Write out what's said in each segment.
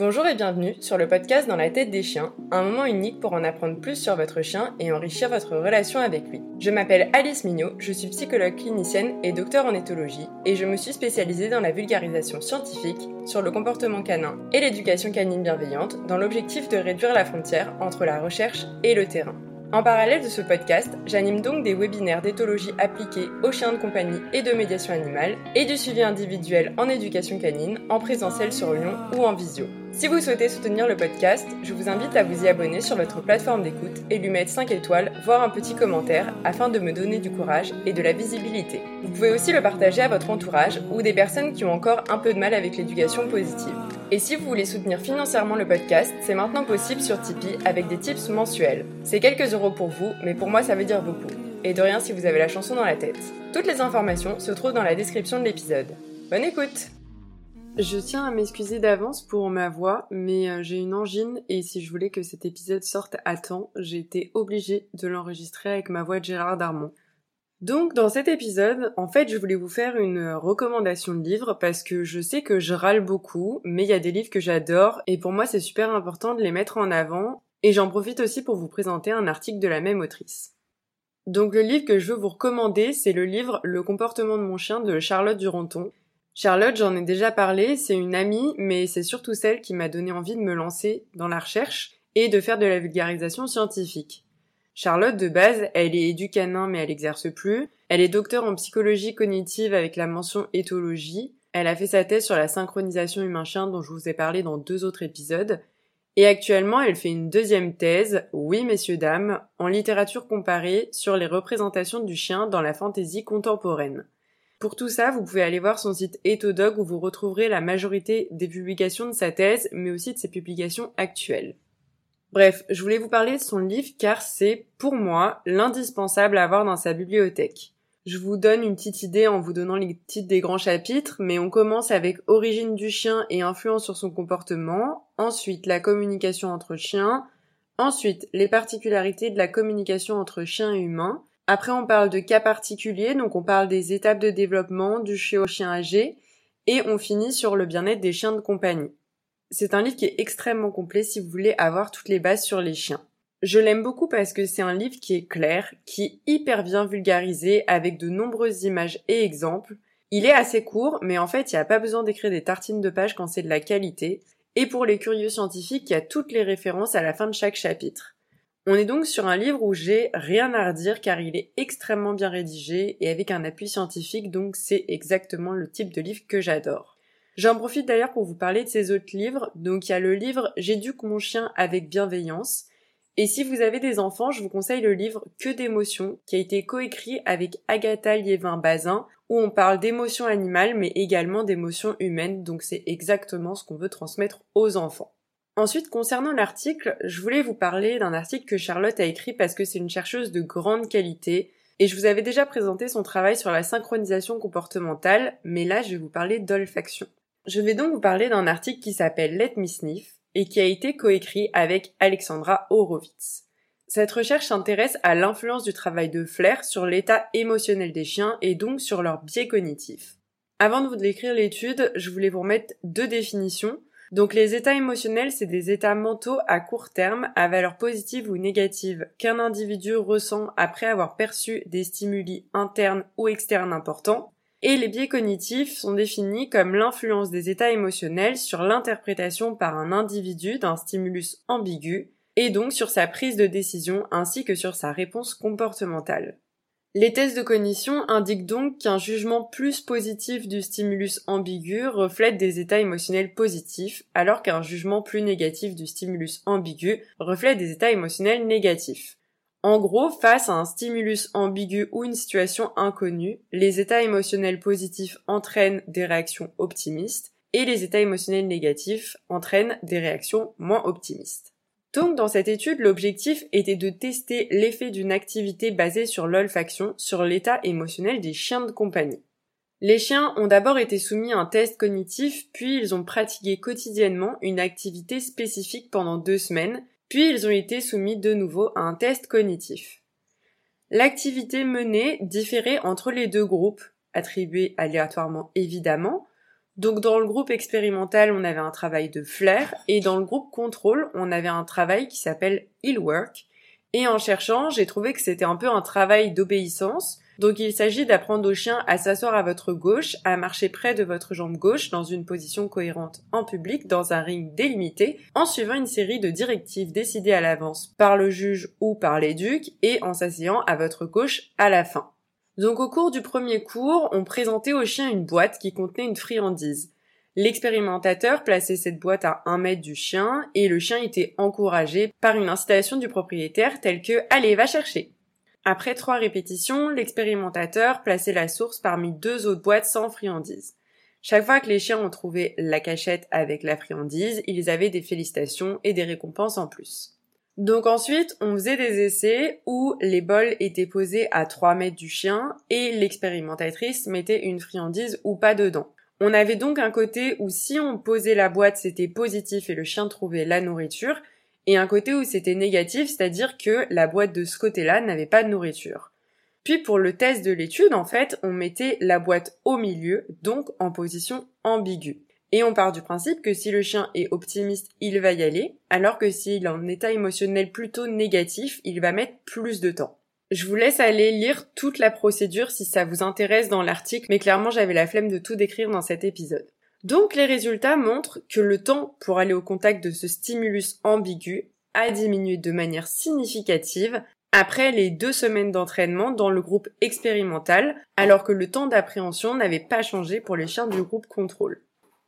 Bonjour et bienvenue sur le podcast Dans la tête des chiens, un moment unique pour en apprendre plus sur votre chien et enrichir votre relation avec lui. Je m'appelle Alice Mignot, je suis psychologue clinicienne et docteur en éthologie et je me suis spécialisée dans la vulgarisation scientifique sur le comportement canin et l'éducation canine bienveillante dans l'objectif de réduire la frontière entre la recherche et le terrain. En parallèle de ce podcast, j'anime donc des webinaires d'éthologie appliquée aux chiens de compagnie et de médiation animale et du suivi individuel en éducation canine en présentiel sur Lyon ou en visio. Si vous souhaitez soutenir le podcast, je vous invite à vous y abonner sur votre plateforme d'écoute et lui mettre 5 étoiles, voire un petit commentaire afin de me donner du courage et de la visibilité. Vous pouvez aussi le partager à votre entourage ou des personnes qui ont encore un peu de mal avec l'éducation positive. Et si vous voulez soutenir financièrement le podcast, c'est maintenant possible sur Tipeee avec des tips mensuels. C'est quelques euros pour vous, mais pour moi ça veut dire beaucoup. Et de rien si vous avez la chanson dans la tête. Toutes les informations se trouvent dans la description de l'épisode. Bonne écoute Je tiens à m'excuser d'avance pour ma voix, mais euh, j'ai une angine et si je voulais que cet épisode sorte à temps, j'ai été obligée de l'enregistrer avec ma voix de Gérard Darmon. Donc dans cet épisode, en fait, je voulais vous faire une recommandation de livre parce que je sais que je râle beaucoup, mais il y a des livres que j'adore et pour moi c'est super important de les mettre en avant et j'en profite aussi pour vous présenter un article de la même autrice. Donc le livre que je veux vous recommander, c'est le livre Le comportement de mon chien de Charlotte Duranton. Charlotte, j'en ai déjà parlé, c'est une amie, mais c'est surtout celle qui m'a donné envie de me lancer dans la recherche et de faire de la vulgarisation scientifique. Charlotte, de base, elle est éducanin mais elle exerce plus. Elle est docteur en psychologie cognitive avec la mention éthologie. Elle a fait sa thèse sur la synchronisation humain-chien dont je vous ai parlé dans deux autres épisodes. Et actuellement, elle fait une deuxième thèse, oui messieurs dames, en littérature comparée sur les représentations du chien dans la fantaisie contemporaine. Pour tout ça, vous pouvez aller voir son site Ethodog où vous retrouverez la majorité des publications de sa thèse, mais aussi de ses publications actuelles. Bref, je voulais vous parler de son livre car c'est, pour moi, l'indispensable à avoir dans sa bibliothèque. Je vous donne une petite idée en vous donnant les titres des grands chapitres, mais on commence avec Origine du chien et influence sur son comportement, ensuite la communication entre chiens, ensuite les particularités de la communication entre chiens et humains, après on parle de cas particuliers, donc on parle des étapes de développement du chien au chien âgé, et on finit sur le bien-être des chiens de compagnie. C'est un livre qui est extrêmement complet si vous voulez avoir toutes les bases sur les chiens. Je l'aime beaucoup parce que c'est un livre qui est clair, qui est hyper bien vulgarisé avec de nombreuses images et exemples. Il est assez court, mais en fait, il n'y a pas besoin d'écrire des tartines de pages quand c'est de la qualité. Et pour les curieux scientifiques, il y a toutes les références à la fin de chaque chapitre. On est donc sur un livre où j'ai rien à redire car il est extrêmement bien rédigé et avec un appui scientifique, donc c'est exactement le type de livre que j'adore. J'en profite d'ailleurs pour vous parler de ces autres livres. Donc il y a le livre J'éduque mon chien avec bienveillance. Et si vous avez des enfants, je vous conseille le livre Que d'émotions, qui a été coécrit avec Agatha Liévin-Bazin, où on parle d'émotions animales, mais également d'émotions humaines, donc c'est exactement ce qu'on veut transmettre aux enfants. Ensuite, concernant l'article, je voulais vous parler d'un article que Charlotte a écrit parce que c'est une chercheuse de grande qualité, et je vous avais déjà présenté son travail sur la synchronisation comportementale, mais là je vais vous parler d'olfaction. Je vais donc vous parler d'un article qui s'appelle Let Me Sniff et qui a été coécrit avec Alexandra Horowitz. Cette recherche s'intéresse à l'influence du travail de flair sur l'état émotionnel des chiens et donc sur leur biais cognitif. Avant de vous décrire l'étude, je voulais vous remettre deux définitions. Donc les états émotionnels, c'est des états mentaux à court terme à valeur positive ou négative qu'un individu ressent après avoir perçu des stimuli internes ou externes importants. Et les biais cognitifs sont définis comme l'influence des états émotionnels sur l'interprétation par un individu d'un stimulus ambigu, et donc sur sa prise de décision ainsi que sur sa réponse comportementale. Les tests de cognition indiquent donc qu'un jugement plus positif du stimulus ambigu reflète des états émotionnels positifs, alors qu'un jugement plus négatif du stimulus ambigu reflète des états émotionnels négatifs. En gros, face à un stimulus ambigu ou une situation inconnue, les états émotionnels positifs entraînent des réactions optimistes et les états émotionnels négatifs entraînent des réactions moins optimistes. Donc dans cette étude, l'objectif était de tester l'effet d'une activité basée sur l'olfaction sur l'état émotionnel des chiens de compagnie. Les chiens ont d'abord été soumis à un test cognitif, puis ils ont pratiqué quotidiennement une activité spécifique pendant deux semaines, puis ils ont été soumis de nouveau à un test cognitif. L'activité menée différait entre les deux groupes, attribués aléatoirement évidemment, Donc dans le groupe expérimental, on avait un travail de flair et dans le groupe contrôle, on avait un travail qui s'appelle heel work. Et en cherchant, j'ai trouvé que c'était un peu un travail d'obéissance. Donc il s'agit d'apprendre au chien à s'asseoir à votre gauche, à marcher près de votre jambe gauche dans une position cohérente en public dans un ring délimité, en suivant une série de directives décidées à l'avance par le juge ou par l'éduc et en s'asseyant à votre gauche à la fin. Donc au cours du premier cours, on présentait au chien une boîte qui contenait une friandise. L'expérimentateur plaçait cette boîte à un mètre du chien et le chien était encouragé par une incitation du propriétaire telle que Allez, va chercher. Après trois répétitions, l'expérimentateur plaçait la source parmi deux autres boîtes sans friandise. Chaque fois que les chiens ont trouvé la cachette avec la friandise, ils avaient des félicitations et des récompenses en plus. Donc ensuite, on faisait des essais où les bols étaient posés à 3 mètres du chien et l'expérimentatrice mettait une friandise ou pas dedans. On avait donc un côté où si on posait la boîte, c'était positif et le chien trouvait la nourriture, et un côté où c'était négatif, c'est-à-dire que la boîte de ce côté-là n'avait pas de nourriture. Puis pour le test de l'étude, en fait, on mettait la boîte au milieu, donc en position ambiguë. Et on part du principe que si le chien est optimiste, il va y aller, alors que s'il est en état émotionnel plutôt négatif, il va mettre plus de temps. Je vous laisse aller lire toute la procédure si ça vous intéresse dans l'article, mais clairement j'avais la flemme de tout décrire dans cet épisode. Donc les résultats montrent que le temps pour aller au contact de ce stimulus ambigu a diminué de manière significative après les deux semaines d'entraînement dans le groupe expérimental, alors que le temps d'appréhension n'avait pas changé pour les chiens du groupe contrôle.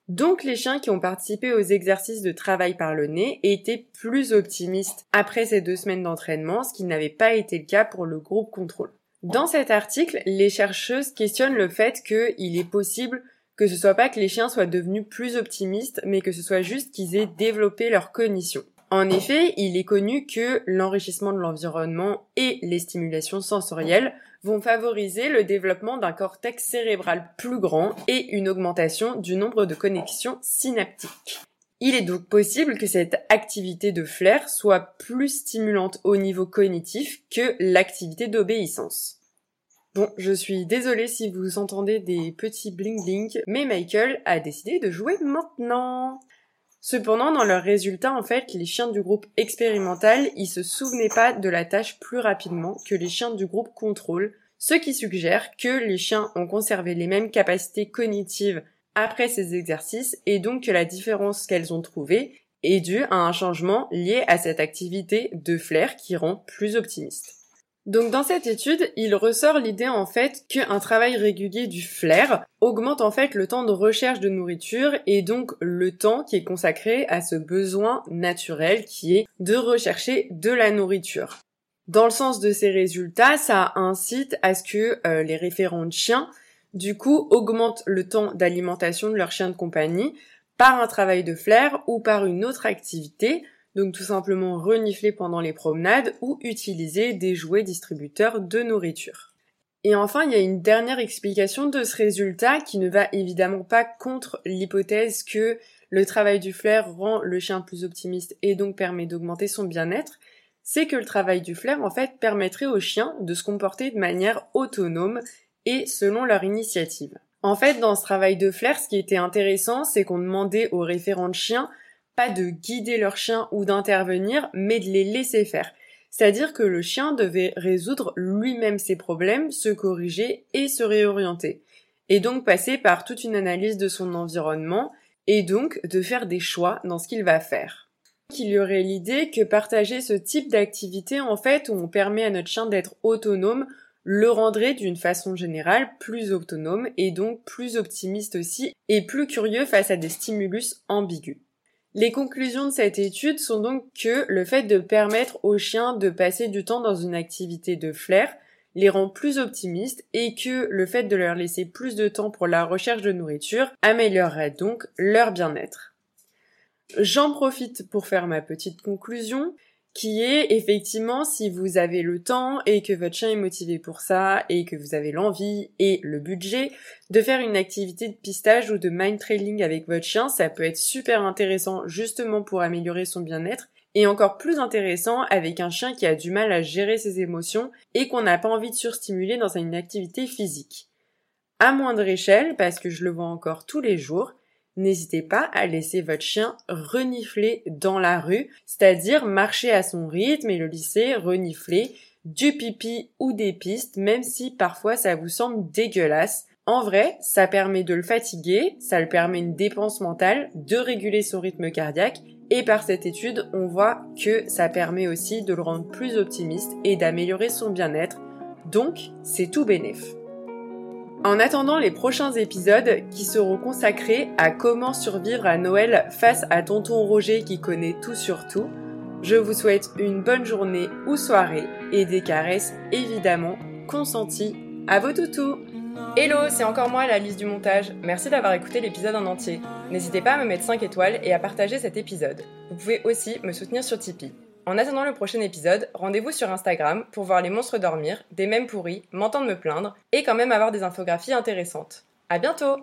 Donc les chiens qui ont participé aux exercices de travail par le nez étaient plus optimistes après ces deux semaines d'entraînement, ce qui n'avait pas été le cas pour le groupe contrôle. Dans cet article, les chercheuses questionnent le fait qu'il est possible que ce soit pas que les chiens soient devenus plus optimistes, mais que ce soit juste qu'ils aient développé leur cognition. En effet, il est connu que l'enrichissement de l'environnement et les stimulations sensorielles vont favoriser le développement d'un cortex cérébral plus grand et une augmentation du nombre de connexions synaptiques. Il est donc possible que cette activité de flair soit plus stimulante au niveau cognitif que l'activité d'obéissance. Bon, je suis désolée si vous entendez des petits bling bling, mais Michael a décidé de jouer maintenant. Cependant, dans leurs résultats, en fait, les chiens du groupe expérimental, ils se souvenaient pas de la tâche plus rapidement que les chiens du groupe contrôle, ce qui suggère que les chiens ont conservé les mêmes capacités cognitives après ces exercices et donc que la différence qu'elles ont trouvée est due à un changement lié à cette activité de flair qui rend plus optimiste. Donc dans cette étude, il ressort l'idée en fait qu'un travail régulier du flair augmente en fait le temps de recherche de nourriture et donc le temps qui est consacré à ce besoin naturel qui est de rechercher de la nourriture. Dans le sens de ces résultats, ça incite à ce que euh, les référents de chiens du coup augmentent le temps d'alimentation de leur chien de compagnie par un travail de flair ou par une autre activité donc tout simplement renifler pendant les promenades ou utiliser des jouets distributeurs de nourriture. Et enfin, il y a une dernière explication de ce résultat qui ne va évidemment pas contre l'hypothèse que le travail du flair rend le chien plus optimiste et donc permet d'augmenter son bien-être, c'est que le travail du flair en fait permettrait aux chiens de se comporter de manière autonome et selon leur initiative. En fait, dans ce travail de flair, ce qui était intéressant, c'est qu'on demandait aux référents de chiens pas de guider leur chien ou d'intervenir, mais de les laisser faire. C'est-à-dire que le chien devait résoudre lui-même ses problèmes, se corriger et se réorienter. Et donc passer par toute une analyse de son environnement et donc de faire des choix dans ce qu'il va faire. Il y aurait l'idée que partager ce type d'activité, en fait, où on permet à notre chien d'être autonome, le rendrait d'une façon générale plus autonome et donc plus optimiste aussi et plus curieux face à des stimulus ambigus. Les conclusions de cette étude sont donc que le fait de permettre aux chiens de passer du temps dans une activité de flair les rend plus optimistes et que le fait de leur laisser plus de temps pour la recherche de nourriture améliorerait donc leur bien-être. J'en profite pour faire ma petite conclusion qui est effectivement si vous avez le temps et que votre chien est motivé pour ça et que vous avez l'envie et le budget de faire une activité de pistage ou de mind trailing avec votre chien, ça peut être super intéressant justement pour améliorer son bien-être et encore plus intéressant avec un chien qui a du mal à gérer ses émotions et qu'on n'a pas envie de surstimuler dans une activité physique. À moindre échelle, parce que je le vois encore tous les jours, n'hésitez pas à laisser votre chien renifler dans la rue, c'est-à-dire marcher à son rythme et le laisser renifler du pipi ou des pistes, même si parfois ça vous semble dégueulasse. En vrai, ça permet de le fatiguer, ça le permet une dépense mentale, de réguler son rythme cardiaque, et par cette étude, on voit que ça permet aussi de le rendre plus optimiste et d'améliorer son bien-être. Donc, c'est tout bénéf. En attendant les prochains épisodes qui seront consacrés à comment survivre à Noël face à tonton Roger qui connaît tout sur tout, je vous souhaite une bonne journée ou soirée et des caresses évidemment consenties à vos toutous. Hello, c'est encore moi la liste du montage. Merci d'avoir écouté l'épisode en entier. N'hésitez pas à me mettre 5 étoiles et à partager cet épisode. Vous pouvez aussi me soutenir sur Tipeee. En attendant le prochain épisode, rendez-vous sur Instagram pour voir les monstres dormir, des mèmes pourris, m'entendre me plaindre et quand même avoir des infographies intéressantes. À bientôt!